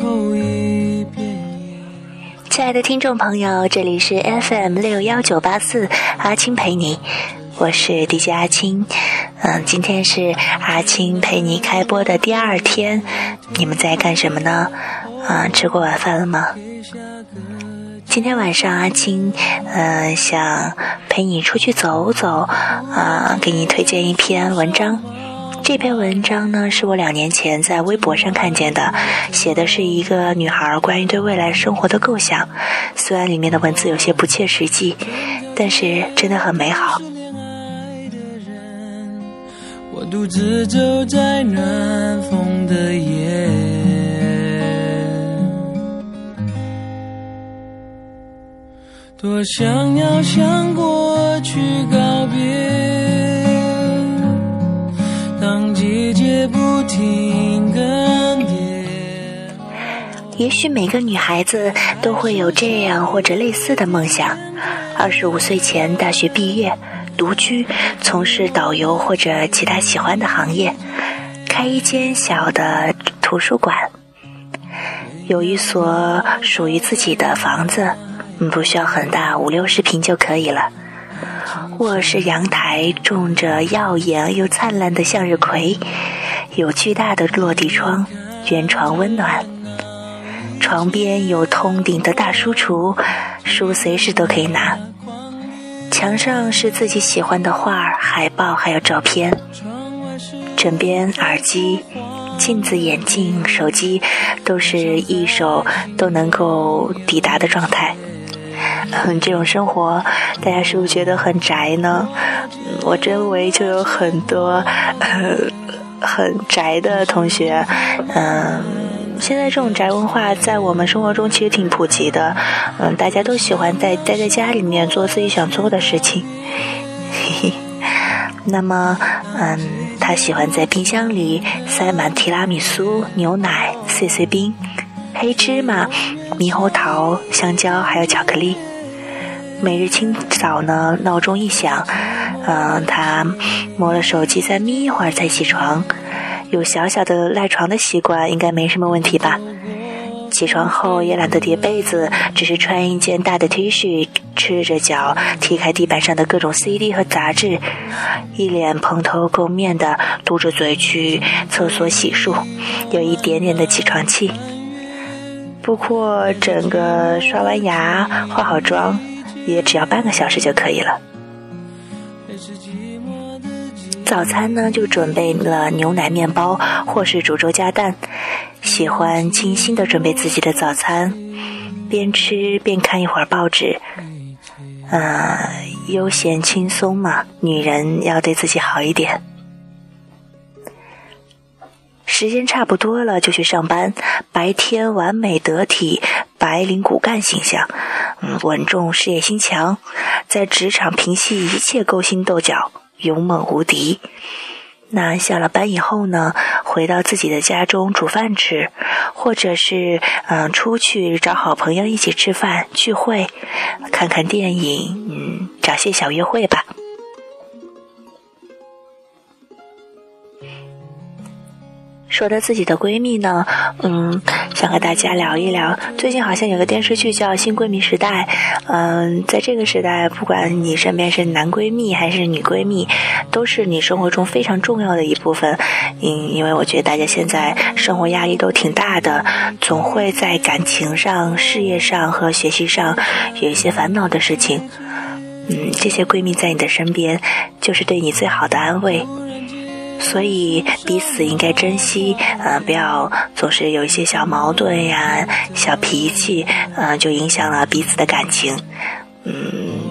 后一遍。亲爱的听众朋友，这里是 FM 六幺九八四，阿青陪你，我是 DJ 阿青。嗯，今天是阿青陪你开播的第二天，你们在干什么呢？啊，吃过晚饭了吗？今天晚上阿青，嗯，想陪你出去走走，啊，给你推荐一篇文章。这篇文章呢，是我两年前在微博上看见的，写的是一个女孩关于对未来生活的构想。虽然里面的文字有些不切实际，但是真的很美好。我独自走在暖风的夜，多想要向过去告别。也许每个女孩子都会有这样或者类似的梦想：二十五岁前大学毕业，独居，从事导游或者其他喜欢的行业，开一间小的图书馆，有一所属于自己的房子，不需要很大，五六十平就可以了。卧室阳台种着耀眼又灿烂的向日葵，有巨大的落地窗，圆床温暖。床边有通顶的大书橱，书随时都可以拿。墙上是自己喜欢的画、海报，还有照片。枕边耳机、镜子、眼镜、手机，都是一手都能够抵达的状态。嗯，这种生活，大家是不是觉得很宅呢？我周围就有很多很宅的同学。嗯，现在这种宅文化在我们生活中其实挺普及的。嗯，大家都喜欢在待在家里面做自己想做的事情。嘿嘿。那么，嗯，他喜欢在冰箱里塞满提拉米苏、牛奶、碎碎冰、黑芝麻、猕猴桃、香蕉，还有巧克力。每日清早呢，闹钟一响，嗯，他摸了手机，再眯一会儿再起床。有小小的赖床的习惯，应该没什么问题吧？起床后也懒得叠被子，只是穿一件大的 T 恤，赤着脚踢开地板上的各种 CD 和杂志，一脸蓬头垢面的嘟着嘴去厕所洗漱，有一点点的起床气。不过整个刷完牙、化好妆。也只要半个小时就可以了。早餐呢，就准备了牛奶面包或是煮粥加蛋。喜欢精心的准备自己的早餐，边吃边看一会儿报纸。嗯，悠闲轻松嘛，女人要对自己好一点。时间差不多了，就去上班。白天完美得体，白领骨干形象。嗯，稳重，事业心强，在职场平息一切勾心斗角，勇猛无敌。那下了班以后呢？回到自己的家中煮饭吃，或者是嗯出去找好朋友一起吃饭聚会，看看电影，嗯，找些小约会吧。说到自己的闺蜜呢，嗯，想和大家聊一聊。最近好像有个电视剧叫《新闺蜜时代》，嗯，在这个时代，不管你身边是男闺蜜还是女闺蜜，都是你生活中非常重要的一部分。嗯，因为我觉得大家现在生活压力都挺大的，总会在感情上、事业上和学习上有一些烦恼的事情。嗯，这些闺蜜在你的身边，就是对你最好的安慰。所以彼此应该珍惜，呃，不要总是有一些小矛盾呀、小脾气，呃，就影响了彼此的感情。嗯，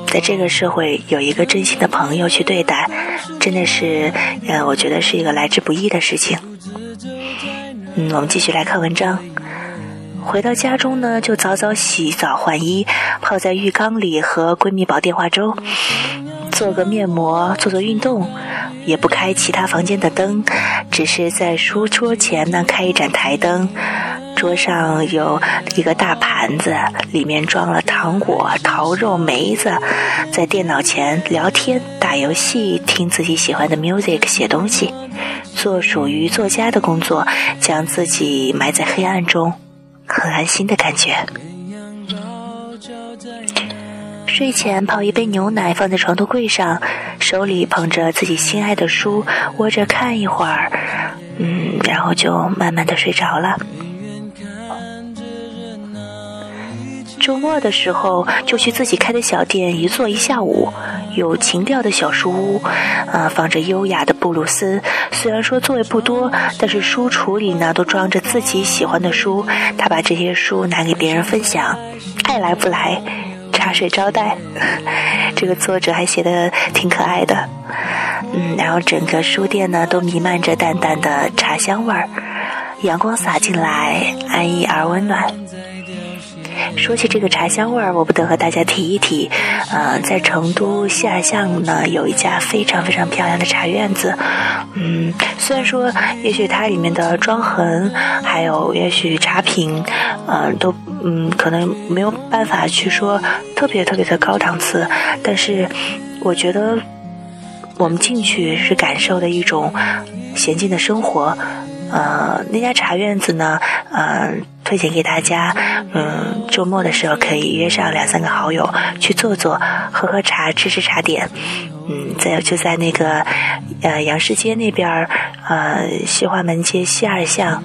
在这个社会，有一个真心的朋友去对待，真的是，呃，我觉得是一个来之不易的事情。嗯，我们继续来看文章。回到家中呢，就早早洗澡换衣，泡在浴缸里和闺蜜煲电话粥，做个面膜，做做运动。也不开其他房间的灯，只是在书桌前呢开一盏台灯。桌上有一个大盘子，里面装了糖果、桃肉、梅子。在电脑前聊天、打游戏、听自己喜欢的 music、写东西，做属于作家的工作，将自己埋在黑暗中。很安心的感觉。睡前泡一杯牛奶，放在床头柜上，手里捧着自己心爱的书，窝着看一会儿，嗯，然后就慢慢的睡着了。周末的时候，就去自己开的小店一坐一下午。有情调的小书屋，啊，放着优雅的布鲁斯。虽然说座位不多，但是书橱里呢都装着自己喜欢的书。他把这些书拿给别人分享，爱来不来，茶水招待。这个作者还写的挺可爱的，嗯，然后整个书店呢都弥漫着淡淡的茶香味儿，阳光洒进来，安逸而温暖。说起这个茶香味儿，我不得和大家提一提，呃，在成都西二巷呢，有一家非常非常漂亮的茶院子。嗯，虽然说也许它里面的装痕，还有也许茶品，嗯，都嗯可能没有办法去说特别特别的高档次，但是我觉得我们进去是感受的一种娴静的生活。呃，那家茶院子呢，嗯，推荐给大家，嗯，周末的时候可以约上两三个好友去坐坐，喝喝茶，吃吃茶点，嗯，在就在那个呃杨市街那边呃西华门街西二巷，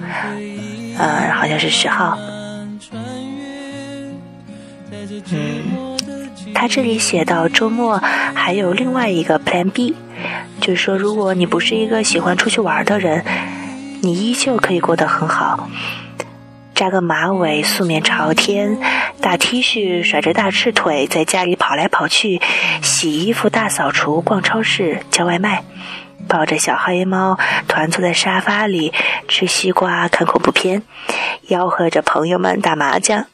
呃好像是十号，嗯，他这里写到周末还有另外一个 Plan B，就是说如果你不是一个喜欢出去玩的人。你依旧可以过得很好，扎个马尾，素面朝天，大 T 恤，甩着大赤腿，在家里跑来跑去，洗衣服、大扫除、逛超市、叫外卖，抱着小黑猫，团坐在沙发里吃西瓜、看恐怖片，吆喝着朋友们打麻将。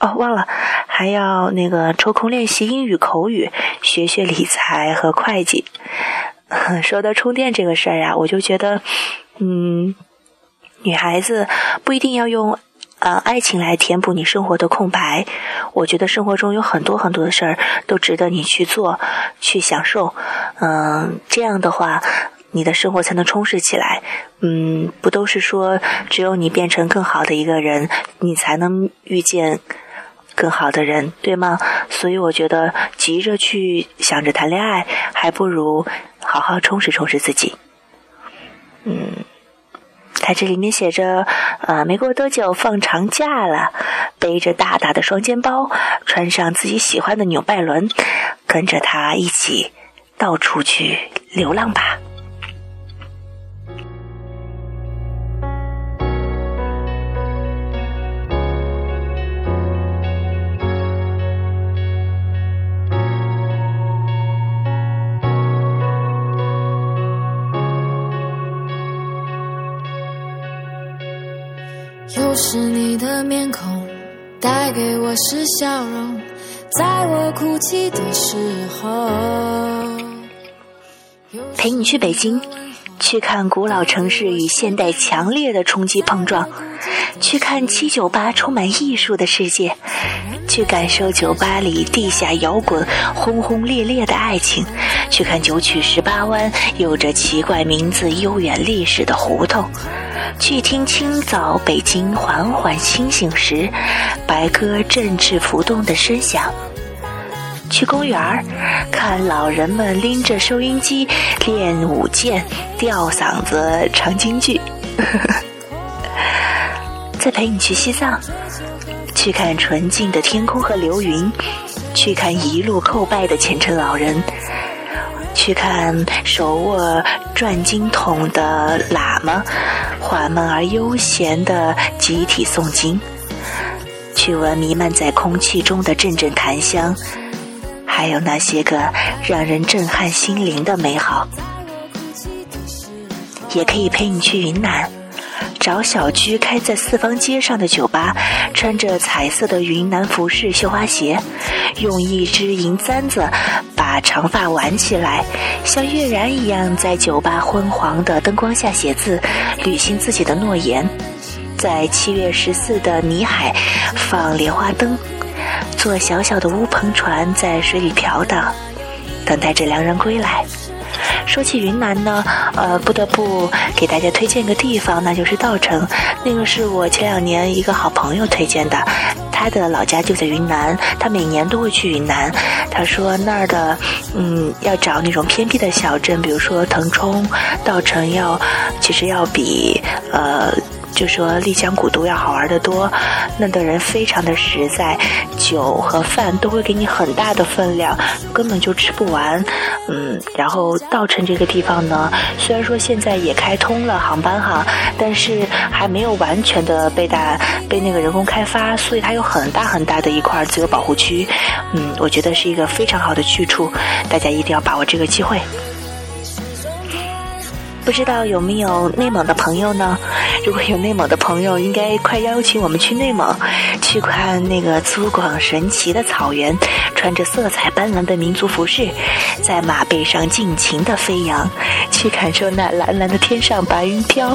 哦，忘了，还要那个抽空练习英语口语，学学理财和会计。说到充电这个事儿呀，我就觉得。嗯，女孩子不一定要用呃爱情来填补你生活的空白。我觉得生活中有很多很多的事儿都值得你去做、去享受。嗯，这样的话，你的生活才能充实起来。嗯，不都是说只有你变成更好的一个人，你才能遇见更好的人，对吗？所以我觉得急着去想着谈恋爱，还不如好好充实充实自己。嗯，他这里面写着，呃，没过多久放长假了，背着大大的双肩包，穿上自己喜欢的纽拜伦，跟着他一起到处去流浪吧。我是笑容，在我哭泣的时候。陪你去北京，去看古老城市与现代强烈的冲击碰撞，去看七九八充满艺术的世界，去感受酒吧里地下摇滚轰轰烈烈的爱情，去看九曲十八弯有着奇怪名字、悠远历史的胡同。去听清早北京缓缓清醒时，白鸽振翅浮动的声响。去公园儿看老人们拎着收音机练舞剑、吊嗓子唱京剧。再陪你去西藏，去看纯净的天空和流云，去看一路叩拜的虔诚老人。去看手握转经筒的喇嘛，缓慢而悠闲的集体诵经；去闻弥漫在空气中的阵阵檀香，还有那些个让人震撼心灵的美好。也可以陪你去云南。找小居开在四方街上的酒吧，穿着彩色的云南服饰、绣花鞋，用一支银簪子把长发挽起来，像月然一样在酒吧昏黄的灯光下写字，履行自己的诺言。在七月十四的泥海放莲花灯，坐小小的乌篷船在水里飘荡，等待着良人归来。说起云南呢，呃，不得不给大家推荐个地方，那就是稻城。那个是我前两年一个好朋友推荐的，他的老家就在云南，他每年都会去云南。他说那儿的，嗯，要找那种偏僻的小镇，比如说腾冲、稻城，要其实要比呃。就说丽江古都要好玩的多，那的人非常的实在，酒和饭都会给你很大的分量，根本就吃不完。嗯，然后稻城这个地方呢，虽然说现在也开通了航班哈，但是还没有完全的被大被那个人工开发，所以它有很大很大的一块自由保护区。嗯，我觉得是一个非常好的去处，大家一定要把握这个机会。不知道有没有内蒙的朋友呢？如果有内蒙的朋友，应该快邀请我们去内蒙，去看那个粗犷神奇的草原，穿着色彩斑斓的民族服饰，在马背上尽情的飞扬，去感受那蓝蓝的天上白云飘，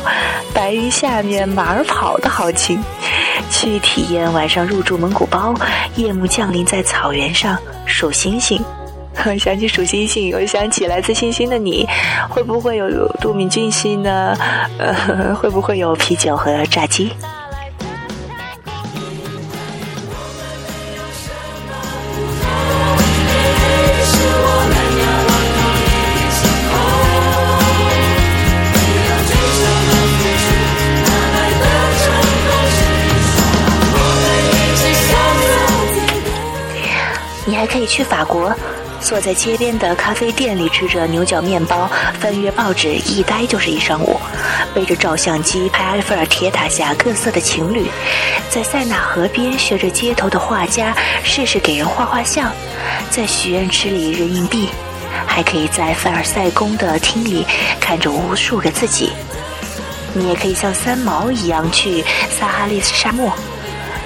白云下面马儿跑的豪情，去体验晚上入住蒙古包，夜幕降临在草原上数星星。想起数星星，又想起来自星星的你，会不会有杜敏俊熙呢？呃，会不会有啤酒和炸鸡？你还可以去法国。坐在街边的咖啡店里吃着牛角面包，翻阅报纸，一呆就是一上午。背着照相机拍埃菲尔铁塔下各色的情侣，在塞纳河边学着街头的画家，试试给人画画像。在许愿池里扔硬币，还可以在凡尔赛宫的厅里看着无数个自己。你也可以像三毛一样去撒哈利沙漠。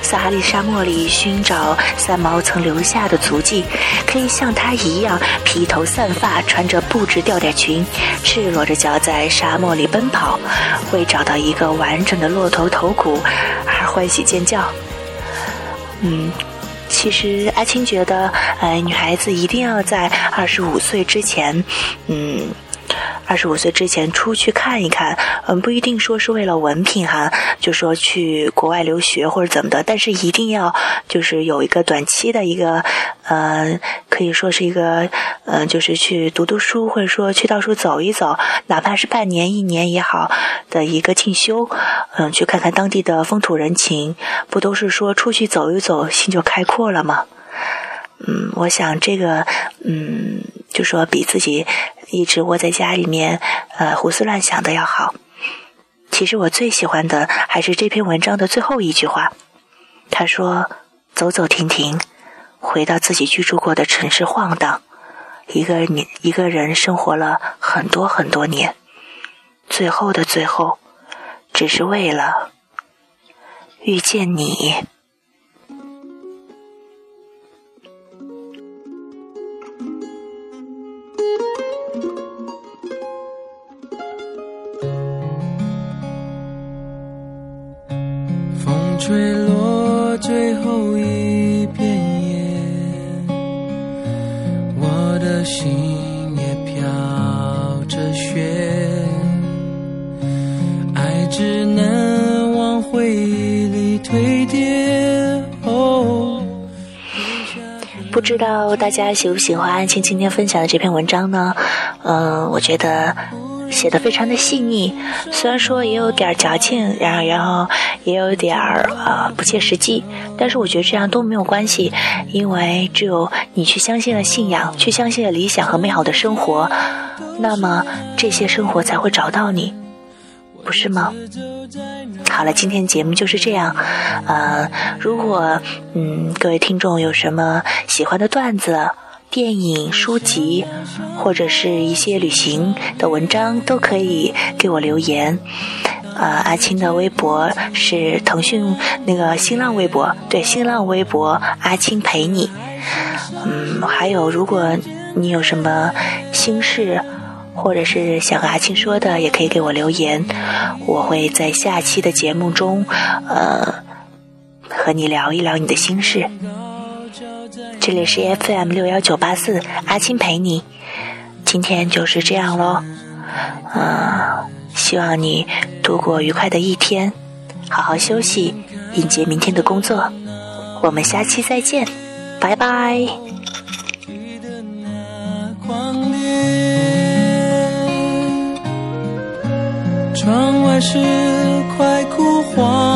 撒哈利沙漠里寻找三毛曾留下的足迹，可以像他一样披头散发，穿着布质吊带裙，赤裸着脚在沙漠里奔跑，为找到一个完整的骆驼头骨而欢喜尖叫。嗯，其实阿青觉得，呃，女孩子一定要在二十五岁之前，嗯。二十五岁之前出去看一看，嗯，不一定说是为了文凭哈，就说去国外留学或者怎么的，但是一定要就是有一个短期的一个，呃，可以说是一个，呃，就是去读读书，或者说去到处走一走，哪怕是半年、一年也好的一个进修，嗯，去看看当地的风土人情，不都是说出去走一走，心就开阔了吗？嗯，我想这个，嗯，就说比自己一直窝在家里面，呃，胡思乱想的要好。其实我最喜欢的还是这篇文章的最后一句话。他说：“走走停停，回到自己居住过的城市晃荡，一个你一个人生活了很多很多年，最后的最后，只是为了遇见你。”坠落最后一片叶，我的心也飘着雪，爱只能往回忆里堆叠。哦，不知道大家喜不喜欢安青今天分享的这篇文章呢？嗯，我觉得。写的非常的细腻，虽然说也有点矫情，然后然后也有点儿呃不切实际，但是我觉得这样都没有关系，因为只有你去相信了信仰，去相信了理想和美好的生活，那么这些生活才会找到你，不是吗？好了，今天节目就是这样，呃，如果嗯各位听众有什么喜欢的段子。电影、书籍，或者是一些旅行的文章，都可以给我留言。啊，阿青的微博是腾讯那个新浪微博，对，新浪微博阿青陪你。嗯，还有，如果你有什么心事，或者是想和阿青说的，也可以给我留言，我会在下期的节目中，呃，和你聊一聊你的心事。这里是 FM 六幺九八四，阿青陪你。今天就是这样喽。嗯，希望你度过愉快的一天，好好休息，迎接明天的工作。我们下期再见，拜拜。窗外是快枯黄，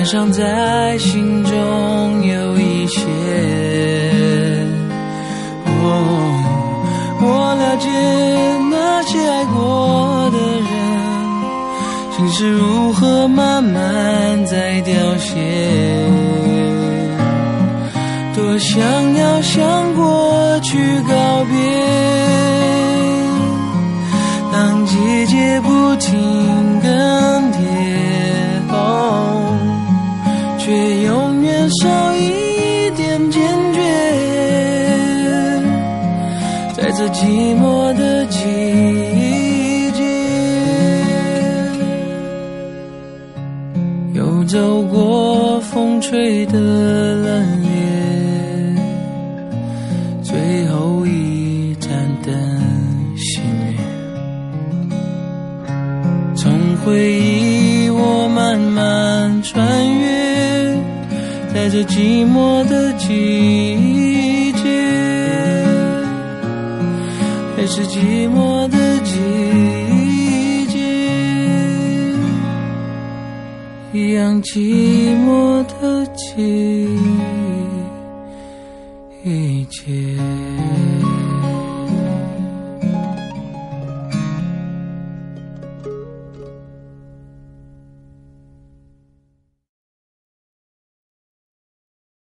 感伤在心中有一些。哦，我了解那些爱过的人，心是如何慢慢在凋谢。多想要向过去告别。的冷冽，最后一盏灯熄灭，从。回忆，我慢慢穿越，在这寂寞的季节，还是寂寞的季像寂寞的季节。